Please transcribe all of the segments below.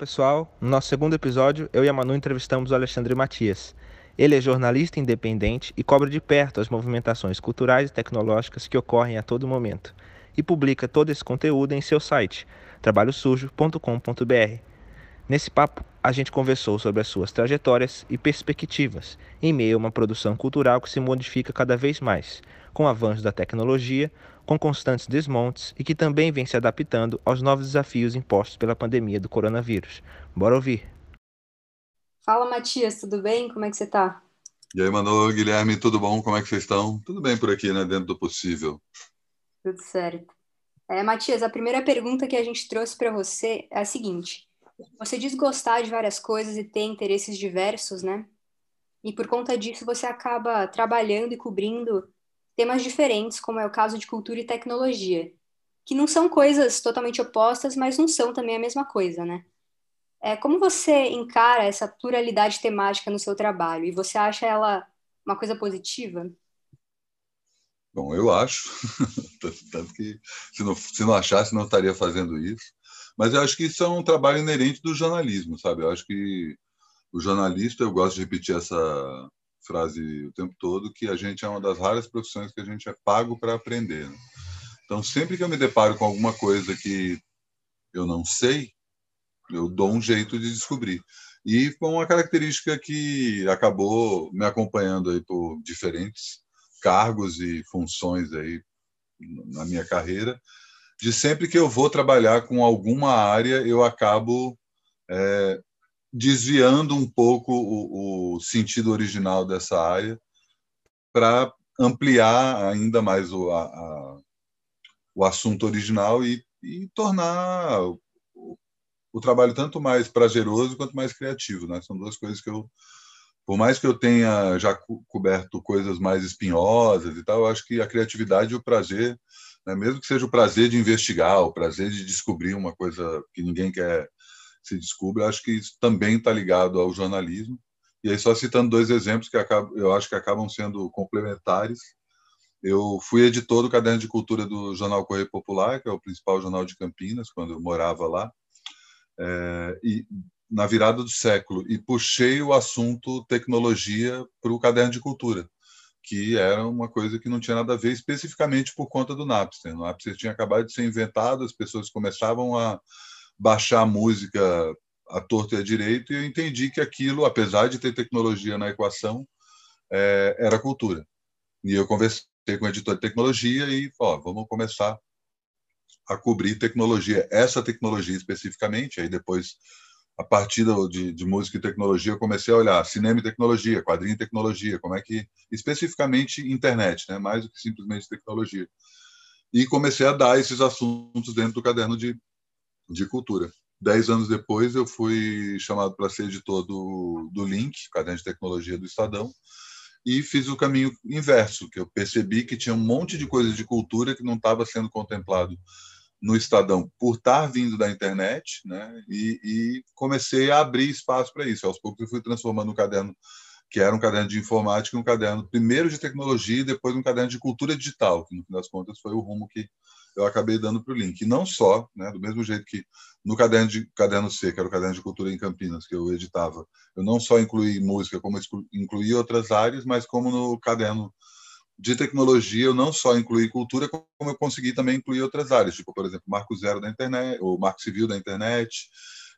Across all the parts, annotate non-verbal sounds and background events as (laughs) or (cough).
pessoal. No nosso segundo episódio, eu e a Manu entrevistamos o Alexandre Matias. Ele é jornalista independente e cobre de perto as movimentações culturais e tecnológicas que ocorrem a todo momento. E publica todo esse conteúdo em seu site, trabalhosujo.com.br. Nesse papo, a gente conversou sobre as suas trajetórias e perspectivas em meio a uma produção cultural que se modifica cada vez mais, com o avanço da tecnologia, com constantes desmontes e que também vem se adaptando aos novos desafios impostos pela pandemia do coronavírus. Bora ouvir! Fala, Matias, tudo bem? Como é que você está? E aí, Manu, Guilherme, tudo bom? Como é que vocês estão? Tudo bem por aqui, né? Dentro do possível. Tudo certo. É, Matias, a primeira pergunta que a gente trouxe para você é a seguinte: você diz gostar de várias coisas e ter interesses diversos, né? E por conta disso você acaba trabalhando e cobrindo temas diferentes, como é o caso de cultura e tecnologia, que não são coisas totalmente opostas, mas não são também a mesma coisa, né? É, como você encara essa pluralidade temática no seu trabalho? E você acha ela uma coisa positiva? Bom, eu acho. (laughs) Tanto que se não, se não achasse, não estaria fazendo isso. Mas eu acho que isso é um trabalho inerente do jornalismo, sabe? Eu acho que o jornalista, eu gosto de repetir essa, frase o tempo todo que a gente é uma das raras profissões que a gente é pago para aprender. Né? Então, sempre que eu me deparo com alguma coisa que eu não sei, eu dou um jeito de descobrir. E com uma característica que acabou me acompanhando aí por diferentes cargos e funções aí na minha carreira, de sempre que eu vou trabalhar com alguma área, eu acabo é, desviando um pouco o, o sentido original dessa área para ampliar ainda mais o, a, a, o assunto original e, e tornar o, o, trabalho tanto mais prazeroso quanto mais criativo. Né? São duas coisas que eu, por mais que eu tenha já coberto coisas mais espinhosas e tal, eu acho que a criatividade e o prazer, né? mesmo que seja o prazer de investigar, o prazer de descobrir uma coisa que ninguém quer se descobre. Acho que isso também está ligado ao jornalismo. E aí, só citando dois exemplos que eu acho que acabam sendo complementares. Eu fui editor do Caderno de Cultura do Jornal Correio Popular, que é o principal jornal de Campinas, quando eu morava lá, é, e na virada do século, e puxei o assunto tecnologia para o Caderno de Cultura, que era uma coisa que não tinha nada a ver especificamente por conta do Napster. O Napster tinha acabado de ser inventado, as pessoas começavam a baixar música à torta e à direito, e eu entendi que aquilo, apesar de ter tecnologia na equação, é, era cultura. E eu conversei com o editor de tecnologia e, ó, vamos começar a cobrir tecnologia, essa tecnologia especificamente, aí depois a partir de, de, música e tecnologia, eu comecei a olhar cinema e tecnologia, quadrinho e tecnologia, como é que, especificamente internet, né? mais do que simplesmente tecnologia. E comecei a dar esses assuntos dentro do caderno de, de cultura. Dez anos depois, eu fui chamado para ser editor do, do Link, Caderno de Tecnologia do Estadão, e fiz o caminho inverso, que eu percebi que tinha um monte de coisas de cultura que não estava sendo contemplado no Estadão por estar vindo da internet, né? E, e comecei a abrir espaço para isso. Aos poucos eu fui transformando um caderno que era um caderno de informática, um caderno primeiro de tecnologia e depois um caderno de cultura digital, que no fim das contas foi o rumo que eu acabei dando para o link. E não só, né, do mesmo jeito que no caderno, de, caderno C, que era o caderno de cultura em Campinas, que eu editava, eu não só incluí música, como incluí outras áreas, mas como no caderno de tecnologia, eu não só incluí cultura, como eu consegui também incluir outras áreas, tipo, por exemplo, Marco Zero da internet, ou Marco Civil da internet,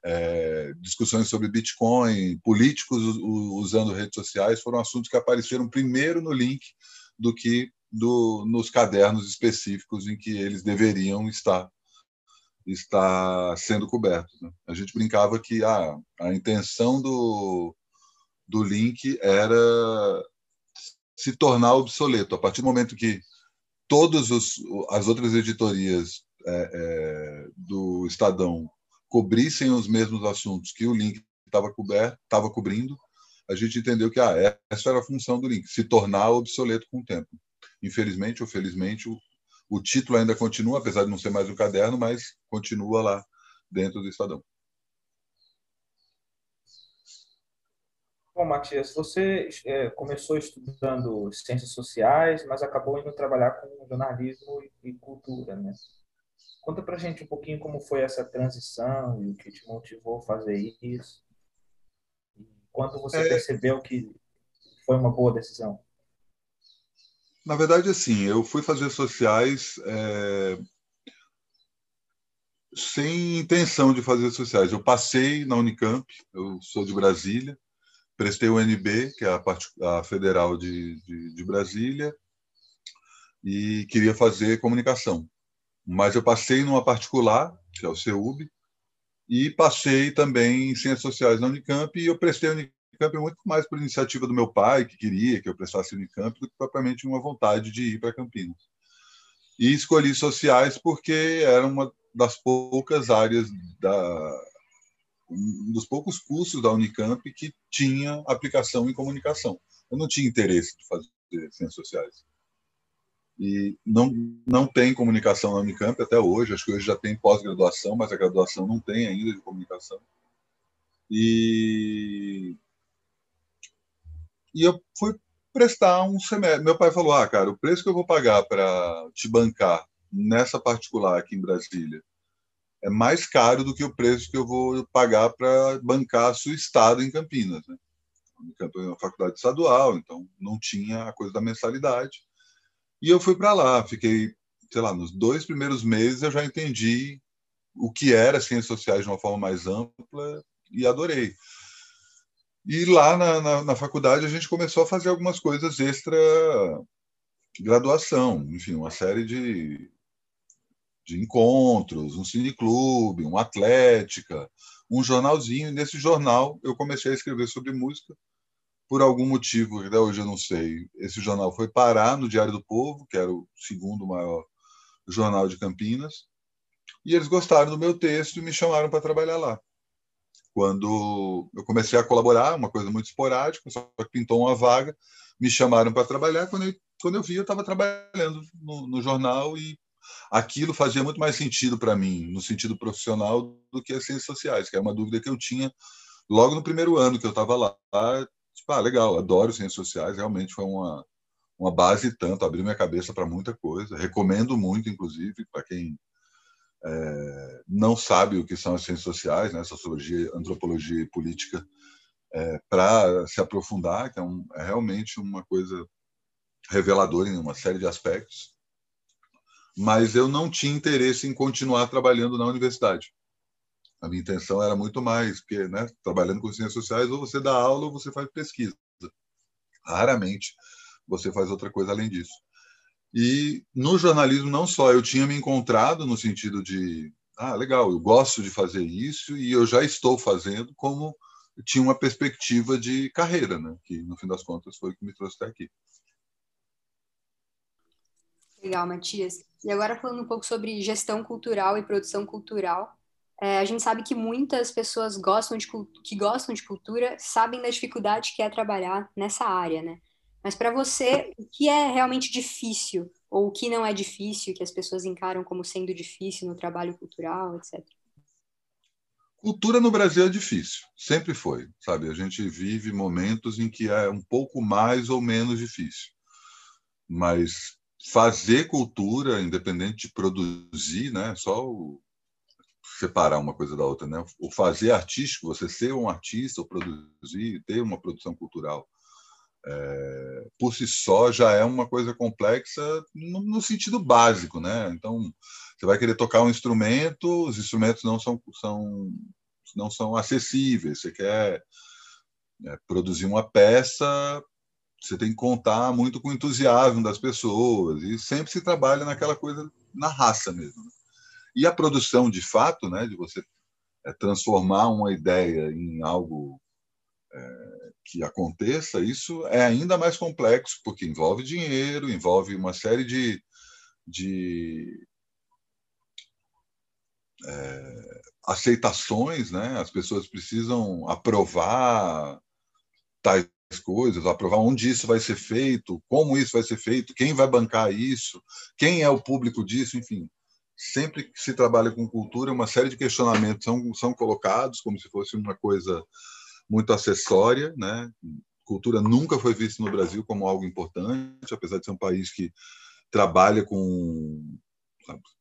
é, discussões sobre Bitcoin, políticos usando redes sociais, foram assuntos que apareceram primeiro no link do que do, nos cadernos específicos em que eles deveriam estar estar sendo cobertos. Né? A gente brincava que ah, a intenção do, do link era se tornar obsoleto. A partir do momento que todas as outras editorias é, é, do Estadão cobrissem os mesmos assuntos que o link estava coberto, estava cobrindo, a gente entendeu que ah, essa era a função do link, se tornar obsoleto com o tempo. Infelizmente ou felizmente, o, o título ainda continua, apesar de não ser mais um caderno, mas continua lá dentro do Estadão. Bom, Matias, você é, começou estudando ciências sociais, mas acabou indo trabalhar com jornalismo e, cultura, né? Conta pra gente um pouquinho como foi essa transição e o que te motivou a fazer isso. Quando você é... percebeu que foi uma boa decisão? Na verdade, assim, eu fui fazer sociais é, sem intenção de fazer sociais. Eu passei na Unicamp, eu sou de Brasília, prestei o UNB, que é a, parte, a federal de, de, de Brasília, e queria fazer comunicação. Mas eu passei numa particular, que é o CEUB, e passei também em Ciências Sociais na Unicamp, e eu prestei a Unicamp muito mais por iniciativa do meu pai, que queria que eu prestasse Unicamp, do que propriamente uma vontade de ir para Campinas. E escolhi Sociais porque era uma das poucas áreas da, um dos poucos cursos da Unicamp que tinha aplicação em comunicação. Eu não tinha interesse de fazer ciências sociais. E não, não tem comunicação na Unicamp até hoje, acho que hoje já tem pós-graduação, mas a graduação não tem ainda de comunicação. E, e eu fui prestar um semestre. Meu pai falou: Ah, cara, o preço que eu vou pagar para te bancar nessa particular aqui em Brasília é mais caro do que o preço que eu vou pagar para bancar a sua estado em Campinas. Né? Unicamp é uma faculdade estadual, então não tinha a coisa da mensalidade. E eu fui para lá, fiquei, sei lá, nos dois primeiros meses eu já entendi o que era ciências sociais de uma forma mais ampla e adorei. E lá na, na, na faculdade a gente começou a fazer algumas coisas extra graduação, enfim, uma série de de encontros, um cineclube, um atlética, um jornalzinho. E nesse jornal eu comecei a escrever sobre música. Por algum motivo, até hoje eu não sei, esse jornal foi parar no Diário do Povo, que era o segundo maior jornal de Campinas, e eles gostaram do meu texto e me chamaram para trabalhar lá. Quando eu comecei a colaborar, uma coisa muito esporádica, só que pintou uma vaga, me chamaram para trabalhar. Quando eu, quando eu vi, eu estava trabalhando no, no jornal e aquilo fazia muito mais sentido para mim, no sentido profissional, do que as ciências sociais, que é uma dúvida que eu tinha logo no primeiro ano que eu estava lá. Tipo, ah, legal, adoro ciências sociais, realmente foi uma, uma base tanto, abriu minha cabeça para muita coisa. Recomendo muito, inclusive, para quem é, não sabe o que são as ciências sociais, né, sociologia, antropologia e política, é, para se aprofundar, que é, um, é realmente uma coisa reveladora em uma série de aspectos mas eu não tinha interesse em continuar trabalhando na universidade. A minha intenção era muito mais, porque, né, trabalhando com ciências sociais, ou você dá aula ou você faz pesquisa. Raramente você faz outra coisa além disso. E no jornalismo, não só eu tinha me encontrado no sentido de, ah, legal, eu gosto de fazer isso e eu já estou fazendo, como tinha uma perspectiva de carreira, né, que no fim das contas foi o que me trouxe até aqui. Legal, Matias. E agora falando um pouco sobre gestão cultural e produção cultural, é, a gente sabe que muitas pessoas gostam de, que gostam de cultura sabem da dificuldade que é trabalhar nessa área, né? Mas para você, o que é realmente difícil ou o que não é difícil que as pessoas encaram como sendo difícil no trabalho cultural, etc. Cultura no Brasil é difícil, sempre foi, sabe? A gente vive momentos em que é um pouco mais ou menos difícil. Mas fazer cultura, independente de produzir, né? Só o, separar uma coisa da outra, né? O fazer artístico, você ser um artista, ou produzir, ter uma produção cultural, é, por si só já é uma coisa complexa no, no, sentido básico, né? Então, você vai querer tocar um instrumento, os instrumentos não são, são não são acessíveis. Você quer é, produzir uma peça, você tem que contar muito com o entusiasmo das pessoas e sempre se trabalha naquela coisa na raça mesmo. Né? E a produção, de fato, né, de você é, transformar uma ideia em algo que aconteça, isso é ainda mais complexo, porque envolve dinheiro, envolve uma série de, de é, aceitações, né? as pessoas precisam aprovar tais coisas, aprovar onde isso vai ser feito, como isso vai ser feito, quem vai bancar isso, quem é o público disso, enfim. Sempre que se trabalha com cultura, uma série de questionamentos são, são colocados como se fosse uma coisa muito acessória, né? Cultura nunca foi vista no Brasil como algo importante, apesar de ser um país que trabalha com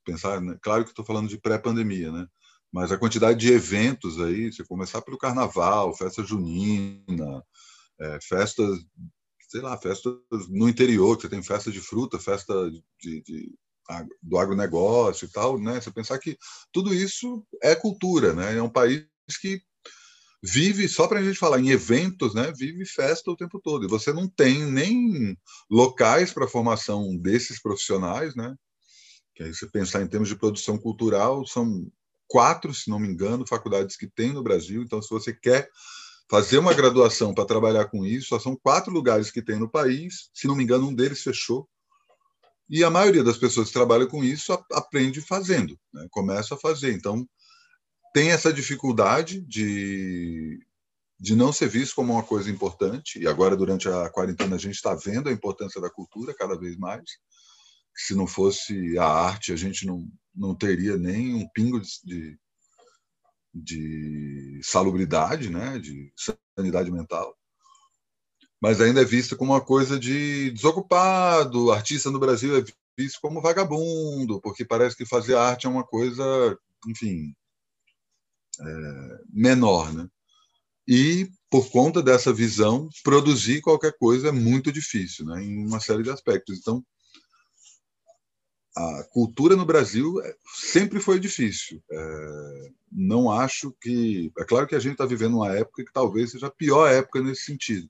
Pensar, né? claro que estou falando de pré-pandemia, né? Mas a quantidade de eventos aí, se começar pelo carnaval, festa junina, é, festas, sei lá, festas no interior, que você tem festa de fruta, festa de, de, do agronegócio e tal, né? Você pensar que tudo isso é cultura, né? É um país que vive, só para a gente falar em eventos, né? Vive festa o tempo todo. E você não tem nem locais para formação desses profissionais, né? Que aí você pensar em termos de produção cultural, são quatro, se não me engano, faculdades que tem no Brasil. Então, se você quer fazer uma graduação para trabalhar com isso, só são quatro lugares que tem no país. Se não me engano, um deles fechou. E a maioria das pessoas que trabalham com isso aprende fazendo, né? começa a fazer. Então, tem essa dificuldade de, de não ser visto como uma coisa importante. E agora, durante a quarentena, a gente está vendo a importância da cultura cada vez mais. Se não fosse a arte, a gente não, não teria nem um pingo de, de salubridade, né? de sanidade mental mas ainda é vista como uma coisa de desocupado. Artista no Brasil é visto como vagabundo, porque parece que fazer arte é uma coisa, enfim, é, menor, né? E por conta dessa visão, produzir qualquer coisa é muito difícil, né? Em uma série de aspectos. Então, a cultura no Brasil é, sempre foi difícil. É, não acho que. É claro que a gente está vivendo uma época que talvez seja a pior época nesse sentido.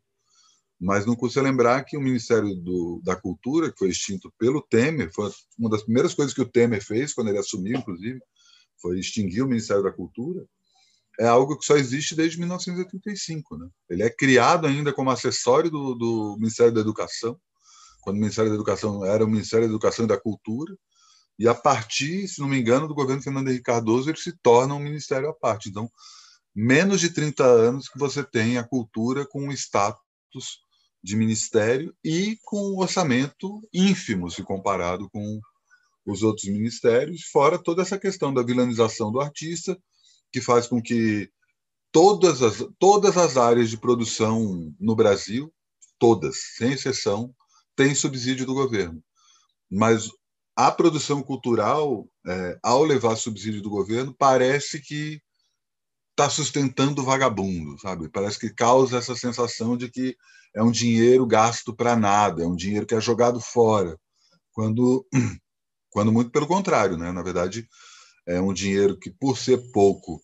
Mas não custa lembrar que o Ministério do, da Cultura, que foi extinto pelo Temer, foi uma das primeiras coisas que o Temer fez quando ele assumiu, inclusive, foi extinguir o Ministério da Cultura. É algo que só existe desde 1985. Né? Ele é criado ainda como acessório do, do Ministério da Educação, quando o Ministério da Educação era o Ministério da Educação e da Cultura, e a partir, se não me engano, do governo Fernando Henrique Cardoso, ele se torna um ministério à parte. Então, menos de 30 anos que você tem a cultura com um status de ministério e com um orçamento ínfimo se comparado com os outros ministérios, fora toda essa questão da vilanização do artista, que faz com que todas as, todas as áreas de produção no Brasil, todas, sem exceção, têm subsídio do governo. Mas a produção cultural, é, ao levar subsídio do governo, parece que está sustentando vagabundo, sabe? Parece que causa essa sensação de que é um dinheiro gasto para nada, é um dinheiro que é jogado fora, quando, (clears throat) quando muito pelo contrário, né? Na verdade, é um dinheiro que, por ser pouco,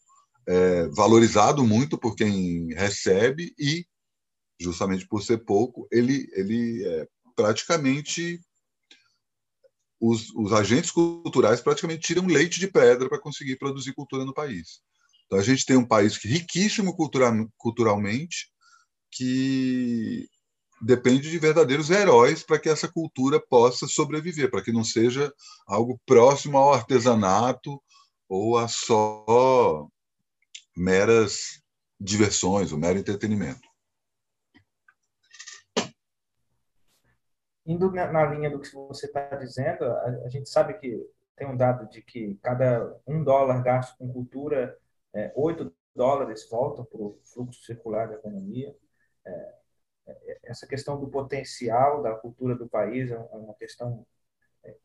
é valorizado muito por quem recebe e, justamente por ser pouco, ele, ele é praticamente os, os agentes culturais praticamente tiram leite de pedra para conseguir produzir cultura no país. Então, a gente tem um país riquíssimo cultura, culturalmente, que depende de verdadeiros heróis para que essa cultura possa sobreviver, para que não seja algo próximo ao artesanato ou a só meras diversões, o mero entretenimento. Indo na linha do que você está dizendo, a, gente sabe que tem um dado de que cada um dólar gasto com cultura, é, 8 dólares voltam para o fluxo circular da economia. É, é, essa questão do potencial da cultura do país é uma questão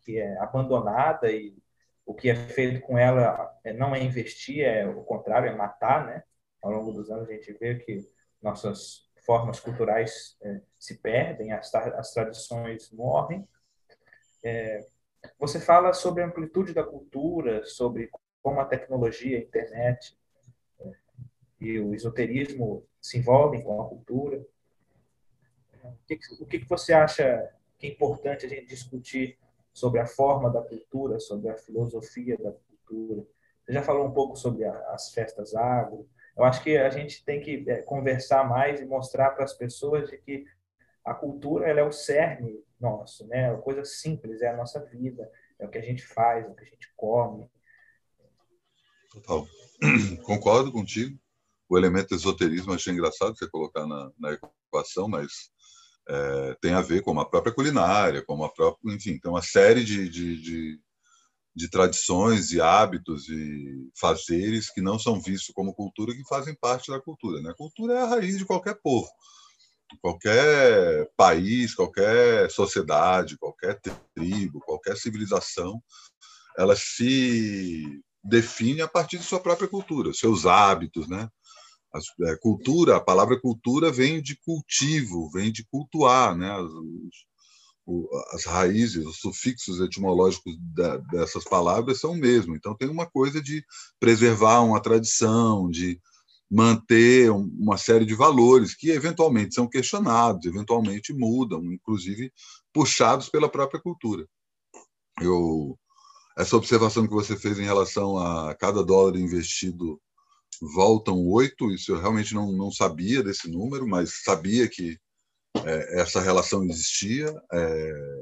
que é abandonada e o que é feito com ela não é investir, é o contrário, é matar, né? Ao longo dos anos a gente vê que nossas formas culturais é, se perdem, as, as tradições morrem. É, você fala sobre a amplitude da cultura, sobre como a tecnologia, a internet é, e o esoterismo se envolvem com a cultura. O que, o que você acha que é importante a gente discutir sobre a forma da cultura, sobre a filosofia da cultura? Você já falou um pouco sobre a, as festas agro. Eu acho que a gente tem que é, conversar mais e mostrar para as pessoas de que a cultura ela é o cerne nosso, né? É coisa simples, é a nossa vida, é o que a gente faz, é o que a gente come. Total. (clears throat) Concordo contigo o elemento esoterismo achei engraçado você colocar na, na equação, mas é, tem a ver com a própria culinária, com a própria, enfim, tem uma série de, de, de, de, tradições e hábitos e fazeres que não são vistos como cultura, que fazem parte da cultura. Né? A cultura é a raiz de qualquer povo, qualquer país, qualquer sociedade, qualquer tribo, qualquer civilização ela se define a partir de sua própria cultura, seus hábitos, né? A é, cultura, a palavra cultura vem de cultivo, vem de cultuar, né? As, as raízes, os sufixos etimológicos da, dessas palavras são o mesmo. Então tem uma coisa de preservar uma tradição, de manter uma série de valores que eventualmente são questionados, eventualmente mudam, inclusive puxados pela própria cultura. Eu essa observação que você fez em relação a cada dólar investido voltam oito, isso eu realmente não, não sabia desse número, mas sabia que é, essa relação existia. É,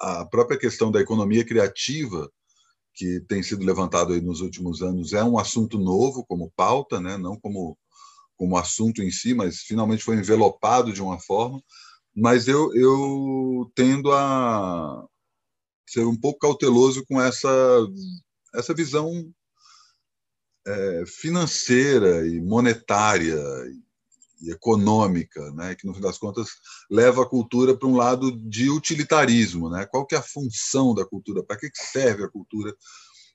a própria questão da economia criativa, que tem sido levantado aí nos últimos anos, é um assunto novo como pauta, né? não como, como assunto em si, mas finalmente foi envelopado de uma forma. Mas eu, eu tendo a ser um pouco cauteloso com essa, essa visão é, financeira e monetária e econômica, né, que no fim das contas leva a cultura para um lado de utilitarismo, né? Qual que é a função da cultura? Para que serve a cultura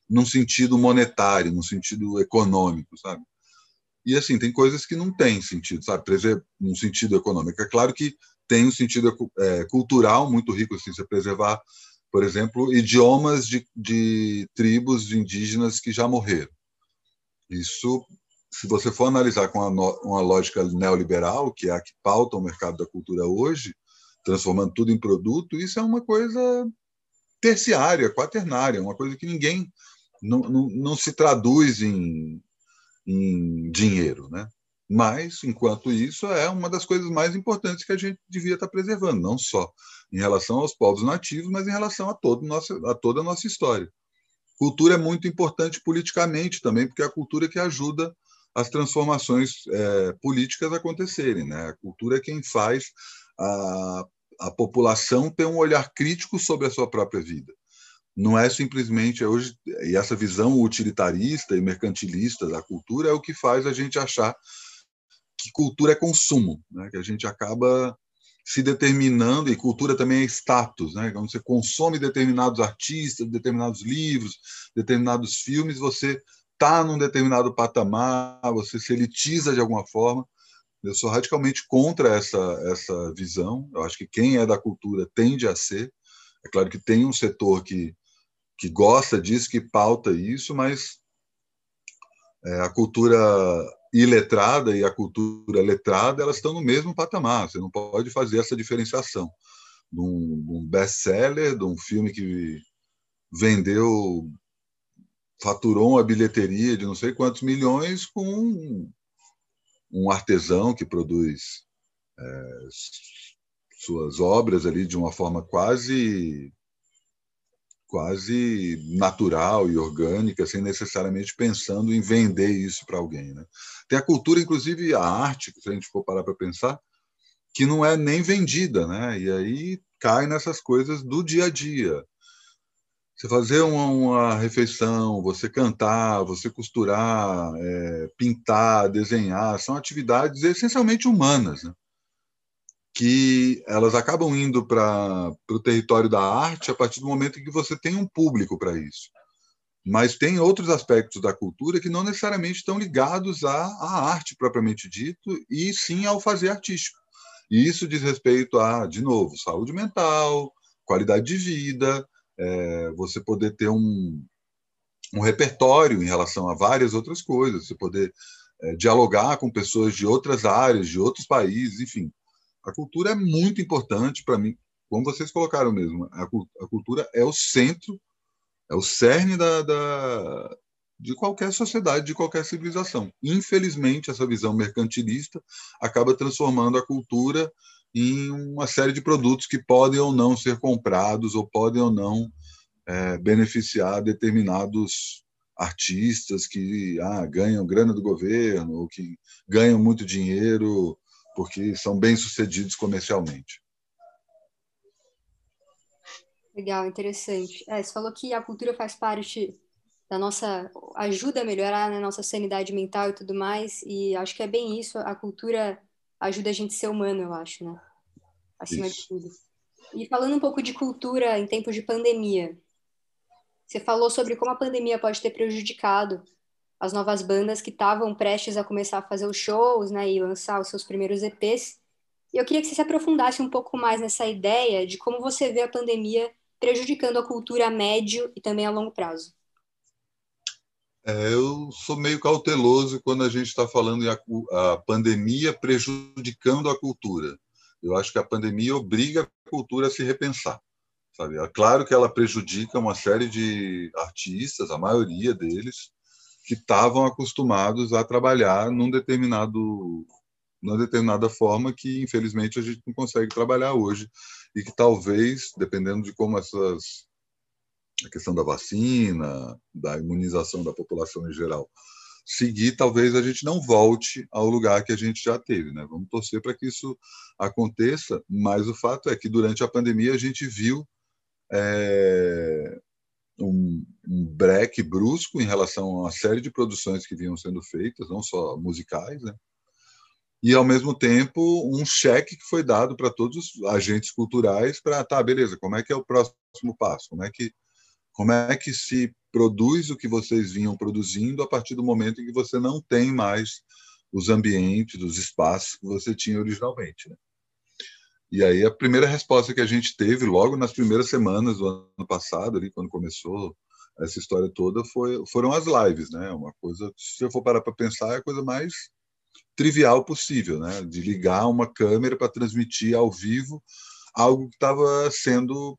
num sentido monetário, num sentido econômico, sabe? E assim tem coisas que não têm sentido, sabe? Preser num sentido econômico. É claro que tem um sentido é, cultural muito rico, assim, você preservar, por exemplo, idiomas de, de tribos indígenas que já morreram. Isso se você for analisar com uma lógica neoliberal, que é a que pauta o mercado da cultura hoje, transformando tudo em produto, isso é uma coisa terciária, quaternária, uma coisa que ninguém não, não, não se traduz em, em dinheiro, né? Mas, enquanto isso, é uma das coisas mais importantes que a gente devia estar preservando, não só em relação aos povos nativos, mas em relação a, todo nosso, a toda a nossa história. Cultura é muito importante politicamente também, porque é a cultura que ajuda as transformações é, políticas acontecerem. Né? A cultura é quem faz a, a população ter um olhar crítico sobre a sua própria vida. Não é simplesmente hoje e essa visão utilitarista e mercantilista da cultura é o que faz a gente achar que cultura é consumo, né? que a gente acaba se determinando, e cultura também é status, né? quando você consome determinados artistas, determinados livros, determinados filmes, você está num determinado patamar, você se elitiza de alguma forma. Eu sou radicalmente contra essa, essa visão. Eu acho que quem é da cultura tende a ser. É claro que tem um setor que, que gosta disso, que pauta isso, mas é, a cultura iletrada e a cultura letrada elas estão no mesmo patamar. Você não pode fazer essa diferenciação de um, best-seller, de um filme que vendeu faturou uma bilheteria de não sei quantos milhões com um, um artesão que produz é, suas obras ali de uma forma quase quase natural e orgânica, sem necessariamente pensando em vender isso para alguém. Né? Tem a cultura, inclusive a arte, se a gente for parar para pensar, que não é nem vendida, né? E aí cai nessas coisas do dia a dia. Você fazer uma, uma, refeição, você cantar, você costurar, é, pintar, desenhar, são atividades essencialmente humanas, né? Que elas acabam indo para o território da arte a partir do momento em que você tem um público para isso. Mas tem outros aspectos da cultura que não necessariamente estão ligados à, à arte propriamente dito, e sim ao fazer artístico. E isso diz respeito a, de novo, saúde mental, qualidade de vida, é, você poder ter um, um repertório em relação a várias outras coisas, você poder é, dialogar com pessoas de outras áreas, de outros países, enfim. A cultura é muito importante para mim, como vocês colocaram mesmo. A, a, cultura é o centro, é o cerne da, da, de qualquer sociedade, de qualquer civilização. Infelizmente, essa visão mercantilista acaba transformando a cultura em uma série de produtos que podem ou não ser comprados ou podem ou não é, beneficiar determinados artistas que ah, ganham grana do governo ou que ganham muito dinheiro porque são bem-sucedidos comercialmente. Legal, interessante. É, você falou que a cultura faz parte da nossa ajuda a melhorar a né, nossa sanidade mental e tudo mais, e acho que é bem isso, a cultura ajuda a gente a ser humano, eu acho, né? Acima Isso. de tudo. E falando um pouco de cultura em tempos de pandemia, Você falou sobre como a pandemia pode ter prejudicado as novas bandas que estavam prestes a começar a fazer os shows, né, e lançar os seus primeiros EPs. E eu queria que você se aprofundasse um pouco mais nessa ideia de como você vê a pandemia prejudicando a cultura a médio e também a longo prazo. É, eu sou meio cauteloso quando a gente está falando em a, a, pandemia prejudicando a cultura. Eu acho que a pandemia obriga a cultura a se repensar. Sabe? É claro que ela prejudica uma série de artistas, a maioria deles, que estavam acostumados a trabalhar num determinado numa determinada forma que infelizmente a gente não consegue trabalhar hoje e que talvez dependendo de como essas a questão da vacina, da imunização da população em geral, seguir, talvez a gente não volte ao lugar que a gente já teve. Né? Vamos torcer para que isso aconteça, mas o fato é que durante a pandemia a gente viu é, um, um breque brusco em relação a uma série de produções que vinham sendo feitas, não só musicais, né? e ao mesmo tempo um cheque que foi dado para todos os agentes culturais para tá beleza como é que é o próximo passo como é que como é que se produz o que vocês vinham produzindo a partir do momento em que você não tem mais os ambientes, os espaços que você tinha originalmente. Né? E aí a primeira resposta que a gente teve logo nas primeiras semanas do ano passado, ali quando começou essa história toda, foi, foram as lives, né? Uma coisa, se eu for parar para pensar, é a coisa mais trivial possível, né? De ligar uma câmera para transmitir ao vivo algo que estava sendo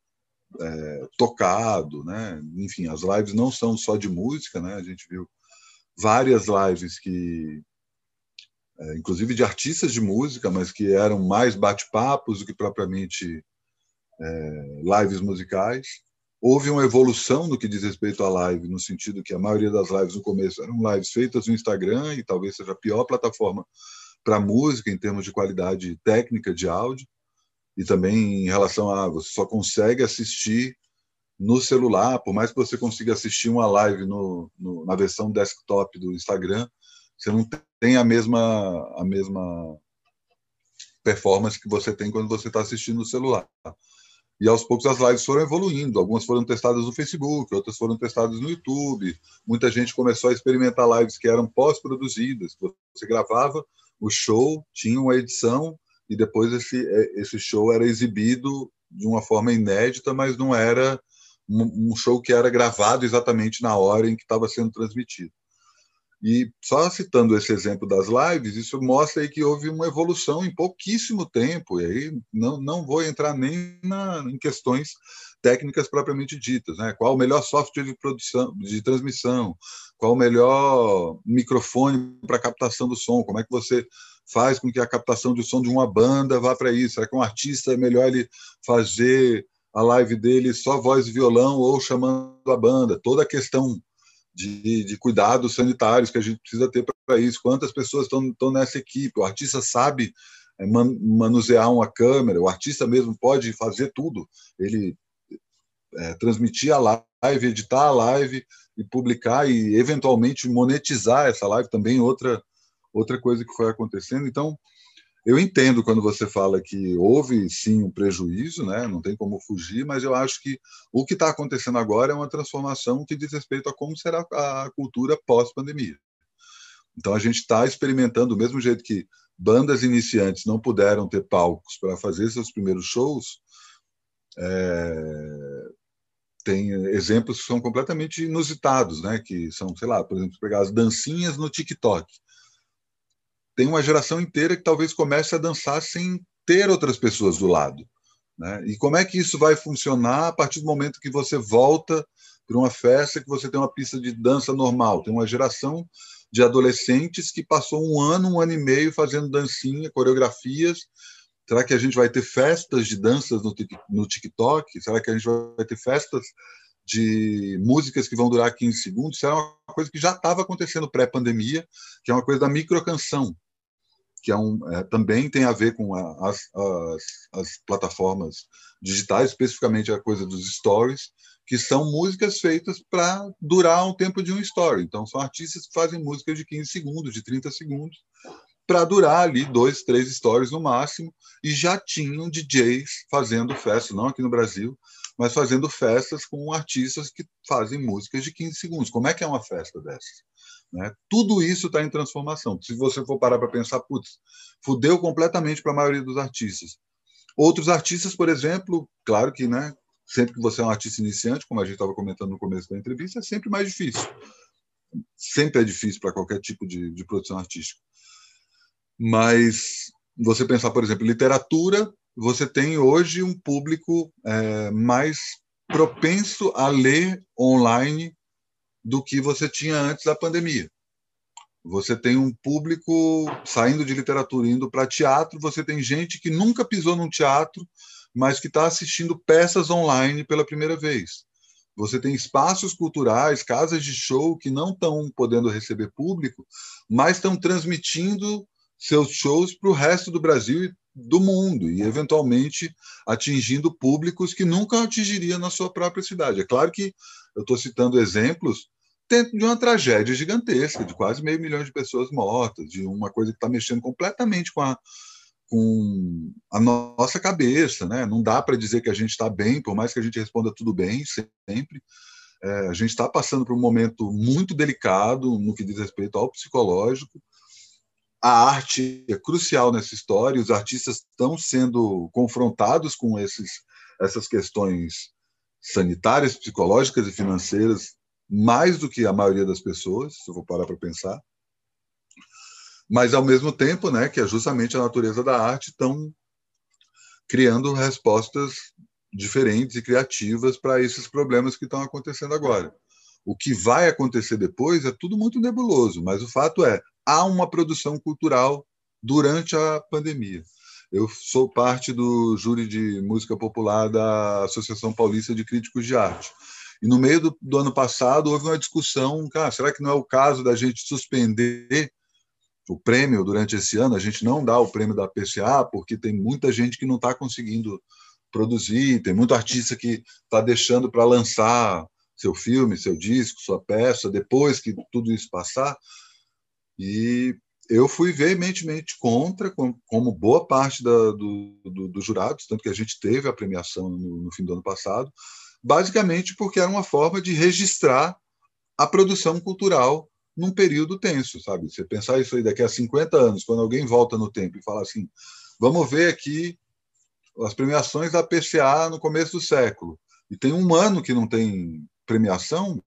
é, tocado, né? Enfim, as lives não são só de música, né? A gente viu várias lives que, inclusive de artistas de música, mas que eram mais bate-papos do que propriamente é, lives musicais. Houve uma evolução no que diz respeito à live, no sentido que a maioria das lives no começo eram lives feitas no Instagram e talvez seja a pior plataforma para música em termos de qualidade técnica de áudio e também em relação a você só consegue assistir no celular, por mais que você consiga assistir uma live no, no, na versão desktop do Instagram, você não tem a mesma a mesma performance que você tem quando você está assistindo no celular. E aos poucos as lives foram evoluindo. Algumas foram testadas no Facebook, outras foram testadas no YouTube. Muita gente começou a experimentar lives que eram pós-produzidas. Você gravava o show, tinha uma edição e depois esse, é, esse show era exibido de uma forma inédita, mas não era um show que era gravado exatamente na hora em que estava sendo transmitido. E só citando esse exemplo das lives, isso mostra aí que houve uma evolução em pouquíssimo tempo. E aí não, não vou entrar nem na, em questões técnicas propriamente ditas, né? Qual o melhor software de produção, de transmissão? Qual o melhor microfone para captação do som? Como é que você faz com que a captação de som de uma banda vá para isso? Será que um artista é melhor ele fazer a live dele só voz e violão ou chamando a banda? Toda a questão de, de cuidados sanitários que a gente precisa ter para isso. Quantas pessoas estão nessa equipe? O artista sabe é, man, manusear uma câmera, o artista mesmo pode fazer tudo. Ele é, transmitir a live, editar a live e publicar e eventualmente monetizar essa live também outra outra coisa que foi acontecendo. Então, eu entendo quando você fala que houve sim um prejuízo, né? não tem como fugir, mas eu acho que o que está acontecendo agora é uma transformação que diz respeito a como será a cultura pós-pandemia. Então a gente está experimentando, do mesmo jeito que bandas iniciantes não puderam ter palcos para fazer seus primeiros shows, é... tem exemplos que são completamente inusitados, né? que são, sei lá, por exemplo, pegar as dancinhas no TikTok tem uma geração inteira que talvez comece a dançar sem ter outras pessoas do lado. Né? E como é que isso vai funcionar a partir do momento que você volta para uma festa que você tem uma pista de dança normal? Tem uma geração de adolescentes que passou um ano, um ano e meio fazendo dancinha, coreografias. Será que a gente vai ter festas de danças no TikTok? Será que a gente vai ter festas de músicas que vão durar 15 segundos? Isso é uma coisa que já estava acontecendo pré-pandemia, que é uma coisa da microcanção que é um, é, também tem a ver com a, as, as, as, plataformas digitais, especificamente a coisa dos stories, que são músicas feitas para durar um tempo de um story. Então, são artistas que fazem músicas de 15 segundos, de 30 segundos, para durar ali dois, três stories no máximo, e já tinham DJs fazendo festa, não aqui no Brasil, mas fazendo festas com artistas que fazem músicas de 15 segundos. Como é que é uma festa dessas? Né? Tudo isso está em transformação. Se você for parar para pensar, putz, fudeu completamente para a maioria dos artistas. Outros artistas, por exemplo, claro que, né, sempre que você é um artista iniciante, como a gente estava comentando no começo da entrevista, é sempre mais difícil. Sempre é difícil para qualquer tipo de, de produção artística. Mas você pensar, por exemplo, literatura, você tem hoje um público é, mais propenso a ler online do que você tinha antes da pandemia. Você tem um público saindo de literatura indo para teatro, você tem gente que nunca pisou num teatro, mas que está assistindo peças online pela primeira vez. Você tem espaços culturais, casas de show que não estão podendo receber público, mas estão transmitindo seus shows para o resto do Brasil e do mundo e eventualmente atingindo públicos que nunca atingiria na sua própria cidade. É claro que eu estou citando exemplos dentro de uma tragédia gigantesca, de quase meio milhão de pessoas mortas, de uma coisa que está mexendo completamente com a, com a nossa cabeça, né? Não dá para dizer que a gente está bem, por mais que a gente responda tudo bem sempre. É, a gente está passando por um momento muito delicado no que diz respeito ao psicológico. A arte é crucial nessa história. Os artistas estão sendo confrontados com esses, essas questões sanitárias, psicológicas e financeiras mais do que a maioria das pessoas, se eu for parar para pensar. Mas, ao mesmo tempo, né, que é justamente a natureza da arte, estão criando respostas diferentes e criativas para esses problemas que estão acontecendo agora. O que vai acontecer depois é tudo muito nebuloso, mas o fato é, há uma produção cultural durante a pandemia. Eu sou parte do júri de música popular da Associação Paulista de Críticos de Arte. E no meio do, do ano passado houve uma discussão, cara, será que não é o caso da gente suspender o prêmio durante esse ano? A gente não dá o prêmio da PCA porque tem muita gente que não está conseguindo produzir, tem muito artista que está deixando para lançar seu filme, seu disco, sua peça, depois que tudo isso passar. E eu fui veementemente contra, como boa parte da, do, do, dos jurados, tanto que a gente teve a premiação no, no fim do ano passado, basicamente porque era uma forma de registrar a produção cultural num período tenso, sabe? Você pensar isso aí daqui a 50 anos, quando alguém volta no tempo e fala assim: vamos ver aqui as premiações da PCA no começo do século, e tem um ano que não tem premiação,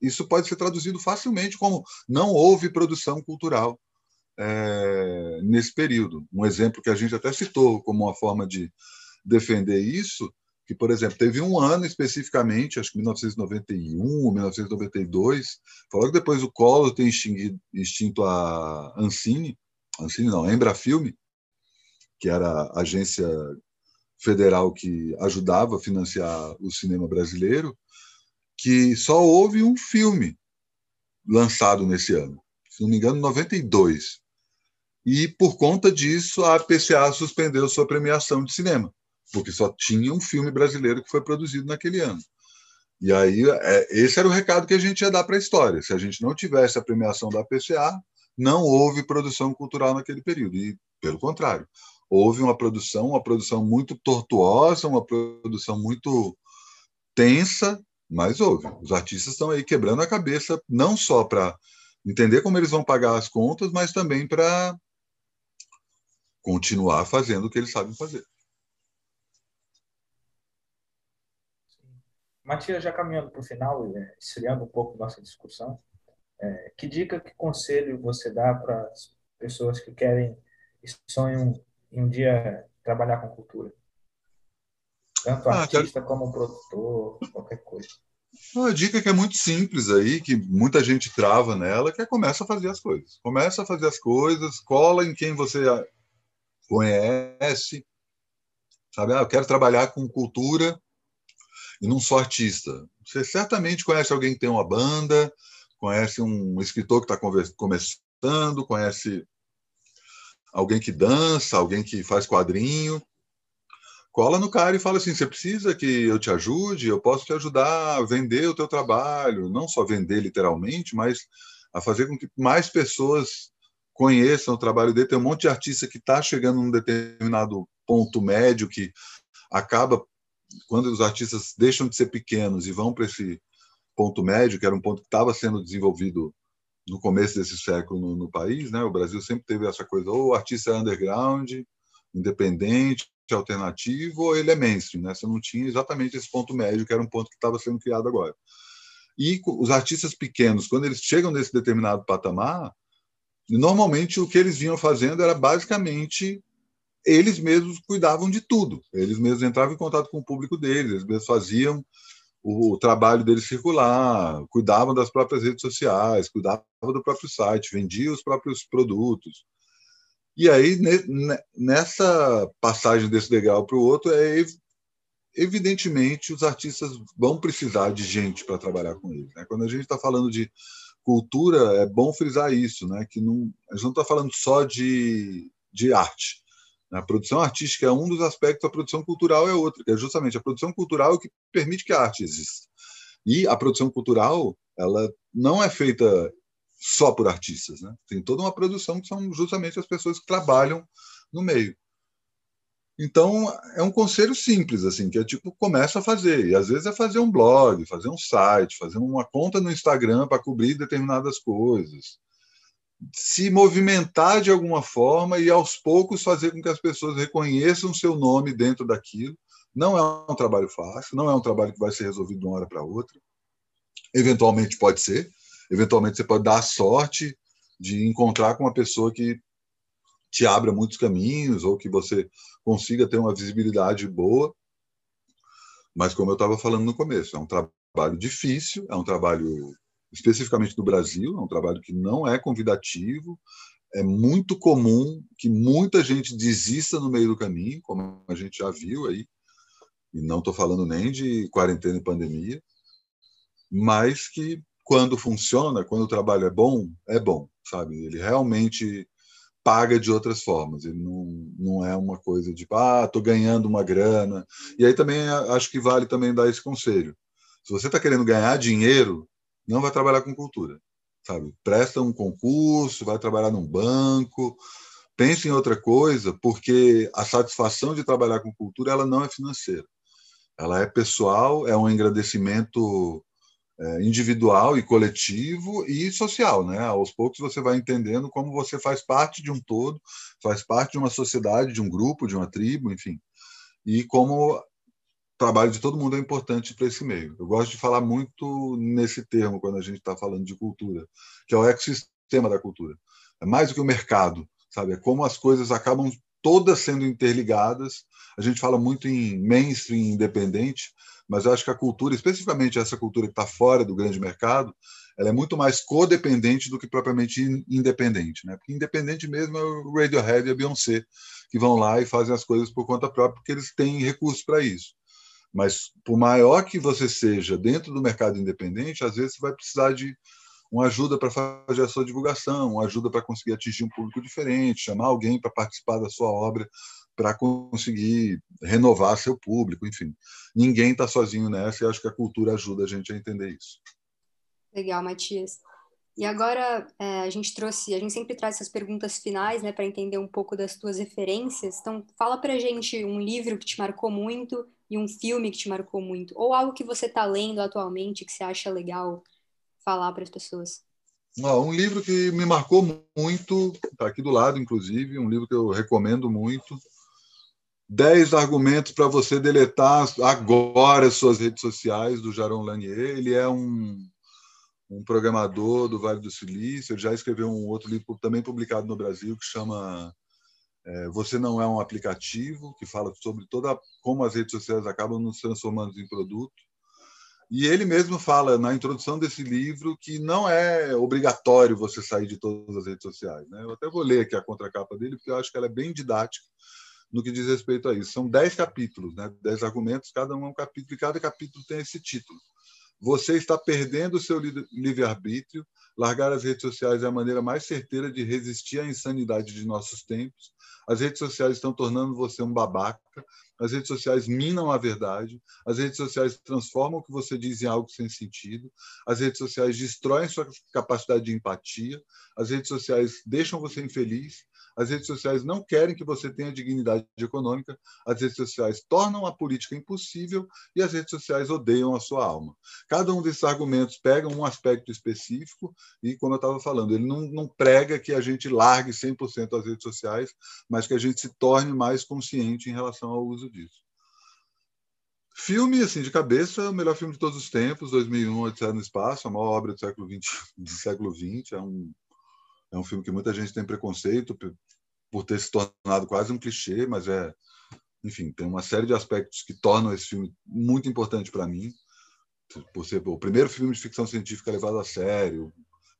isso pode ser traduzido facilmente como não houve produção cultural é, nesse período. Um exemplo que a gente até citou como uma forma de defender isso que, por exemplo, teve um ano especificamente, acho que 1991, 1992, falou que depois o Collor tem extinguido, extinto a Ancine, Ancine não, Embrafilme, que era a agência federal que ajudava a financiar o cinema brasileiro, que só houve um filme lançado nesse ano, se não me engano, 92. E por conta disso, a PCA suspendeu sua premiação de cinema porque só tinha um filme brasileiro que foi produzido naquele ano. E aí, é, esse era o recado que a gente ia dar para a história. Se a gente não tivesse a premiação da PCA, não houve produção cultural naquele período. E, pelo contrário, houve uma produção, uma produção muito tortuosa, uma produção muito tensa, mas houve. Os artistas estão aí quebrando a cabeça, não só para entender como eles vão pagar as contas, mas também para continuar fazendo o que eles sabem fazer. Matias, já caminhando para o final, é, esfriando um pouco nossa discussão, é, que dica, que conselho você dá para as pessoas que querem e sonham em um dia trabalhar com cultura? Tanto ah, artista como produtor, qualquer coisa. Uma dica que é muito simples aí, que muita gente trava nela, que é começa a fazer as coisas. Começa a fazer as coisas, cola em quem você conhece, sabe? Ah, eu quero trabalhar com cultura, e não só artista. Você certamente conhece alguém que tem uma banda, conhece um escritor que está começando, conhece alguém que dança, alguém que faz quadrinho. Cola no cara e fala assim: você precisa que eu te ajude? Eu posso te ajudar a vender o teu trabalho, não só vender literalmente, mas a fazer com que mais pessoas conheçam o trabalho dele. Tem um monte de artista que está chegando num determinado ponto médio que acaba quando os artistas deixam de ser pequenos e vão para esse ponto médio, que era um ponto que estava sendo desenvolvido no começo desse século no, no, país, né? O Brasil sempre teve essa coisa, ou o artista é underground, independente, alternativo, ou ele é mainstream, né? Você não tinha exatamente esse ponto médio, que era um ponto que estava sendo criado agora. E os artistas pequenos, quando eles chegam nesse determinado patamar, normalmente o que eles vinham fazendo era basicamente eles mesmos cuidavam de tudo. Eles mesmos entravam em contato com o público deles, eles mesmos faziam o trabalho deles circular, cuidavam das próprias redes sociais, cuidavam do próprio site, vendiam os próprios produtos. E aí, nessa passagem desse degrau para o outro, é evidentemente os artistas vão precisar de gente para trabalhar com eles. Né? Quando a gente está falando de cultura, é bom frisar isso, né? que não, a gente não está falando só de, de arte. A produção artística é um dos aspectos, a produção cultural é outro, que é justamente a produção cultural é que permite que a arte exista. E a produção cultural, ela não é feita só por artistas, né? Tem toda uma produção que são justamente as pessoas que trabalham no meio. Então, é um conselho simples, assim, que é tipo, começa a fazer. E às vezes é fazer um blog, fazer um site, fazer uma conta no Instagram para cobrir determinadas coisas se movimentar de alguma forma e aos poucos fazer com que as pessoas reconheçam seu nome dentro daquilo. Não é um trabalho fácil, não é um trabalho que vai ser resolvido de uma hora para outra. Eventualmente pode ser, eventualmente você pode dar a sorte de encontrar com uma pessoa que te abra muitos caminhos ou que você consiga ter uma visibilidade boa. Mas como eu estava falando no começo, é um trabalho difícil, é um trabalho especificamente no Brasil, é um trabalho que não é convidativo, é muito comum que muita gente desista no meio do caminho, como a gente já viu aí, e não estou falando nem de quarentena e pandemia, mas que quando funciona, quando o trabalho é bom, é bom, sabe? Ele realmente paga de outras formas, ele não, não é uma coisa de, ah, estou ganhando uma grana. E aí também acho que vale também dar esse conselho. Se você está querendo ganhar dinheiro, não vai trabalhar com cultura, sabe? Presta um concurso, vai trabalhar num banco, pense em outra coisa, porque a satisfação de trabalhar com cultura ela não é financeira, ela é pessoal, é um engrandecimento é, individual e coletivo e social, né? Aos poucos você vai entendendo como você faz parte de um todo, faz parte de uma sociedade, de um grupo, de uma tribo, enfim, e como trabalho de todo mundo é importante para esse meio. Eu gosto de falar muito nesse termo quando a gente está falando de cultura, que é o ecossistema da cultura. É mais do que o mercado, sabe? É como as coisas acabam todas sendo interligadas. A gente fala muito em mainstream independente, mas eu acho que a cultura, especificamente essa cultura que está fora do grande mercado, ela é muito mais codependente do que propriamente independente, né? Porque independente mesmo é o Radiohead e a Beyoncé que vão lá e fazem as coisas por conta própria, porque eles têm recursos para isso. Mas, por maior que você seja dentro do mercado independente, às vezes você vai precisar de uma ajuda para fazer a sua divulgação, uma ajuda para conseguir atingir um público diferente, chamar alguém para participar da sua obra, para conseguir renovar seu público, enfim. Ninguém está sozinho nessa e acho que a cultura ajuda a gente a entender isso. Legal, Matias. E agora é, a gente trouxe, a gente sempre traz essas perguntas finais, né, para entender um pouco das tuas referências. Então, fala para gente um livro que te marcou muito e um filme que te marcou muito? Ou algo que você está lendo atualmente que você acha legal falar para as pessoas? um livro que me marcou muito, está aqui do lado, inclusive, um livro que eu recomendo muito. 10 argumentos para você deletar agora as suas redes sociais, do Jaron Lanier. Ele é um, um programador do Vale do Silício. Ele já escreveu um outro livro também publicado no Brasil que chama você não é um aplicativo que fala sobre toda como as redes sociais acabam nos transformando em produto. E ele mesmo fala na introdução desse livro que não é obrigatório você sair de todas as redes sociais. Né? Eu até vou ler aqui a contracapa dele, porque eu acho que ela é bem didática no que diz respeito a isso. São dez capítulos, né? dez argumentos, cada um é um capítulo, e cada capítulo tem esse título. Você está perdendo o seu livre-arbítrio. Largar as redes sociais é a maneira mais certeira de resistir à insanidade de nossos tempos. As redes sociais estão tornando você um babaca. As redes sociais minam a verdade. As redes sociais transformam o que você diz em algo sem sentido. As redes sociais destroem sua capacidade de empatia. As redes sociais deixam você infeliz. As redes sociais não querem que você tenha dignidade econômica, as redes sociais tornam a política impossível e as redes sociais odeiam a sua alma. Cada um desses argumentos pega um aspecto específico e, como eu estava falando, ele não, não prega que a gente largue 100% as redes sociais, mas que a gente se torne mais consciente em relação ao uso disso. Filme, assim, de cabeça, o melhor filme de todos os tempos, 2001, Odisseia no Espaço, a maior obra do século XX. Do século XX. É, um, é um filme que muita gente tem preconceito por ter se tornado quase um clichê, mas é, enfim, tem uma série de aspectos que tornam esse filme muito importante para mim, por ser o primeiro filme de ficção científica levado a sério,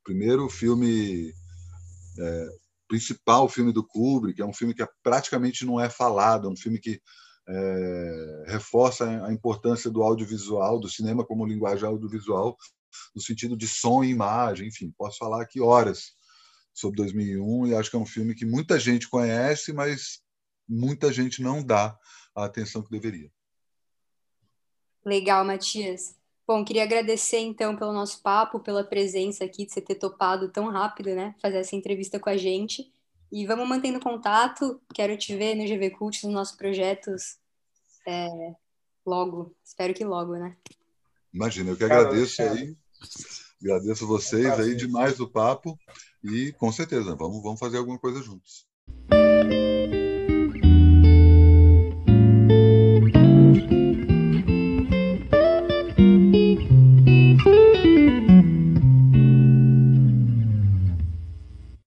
primeiro filme é, principal filme do Kubrick, é um filme que praticamente não é falado, é um filme que é, reforça a importância do audiovisual, do cinema como linguagem audiovisual, no sentido de som e imagem, enfim, posso falar aqui horas sobre 2001 e acho que é um filme que muita gente conhece, mas muita gente não dá a atenção que deveria. Legal, Matias. Bom, queria agradecer então pelo nosso papo, pela presença aqui, de você ter topado tão rápido, né, fazer essa entrevista com a gente. E vamos mantendo contato. Quero te ver no GV Cult, nos nossos projetos é, logo. Espero que logo, né? Imagina, eu que agradeço aí. Agradeço vocês aí demais o papo e com certeza vamos, vamos fazer alguma coisa juntos.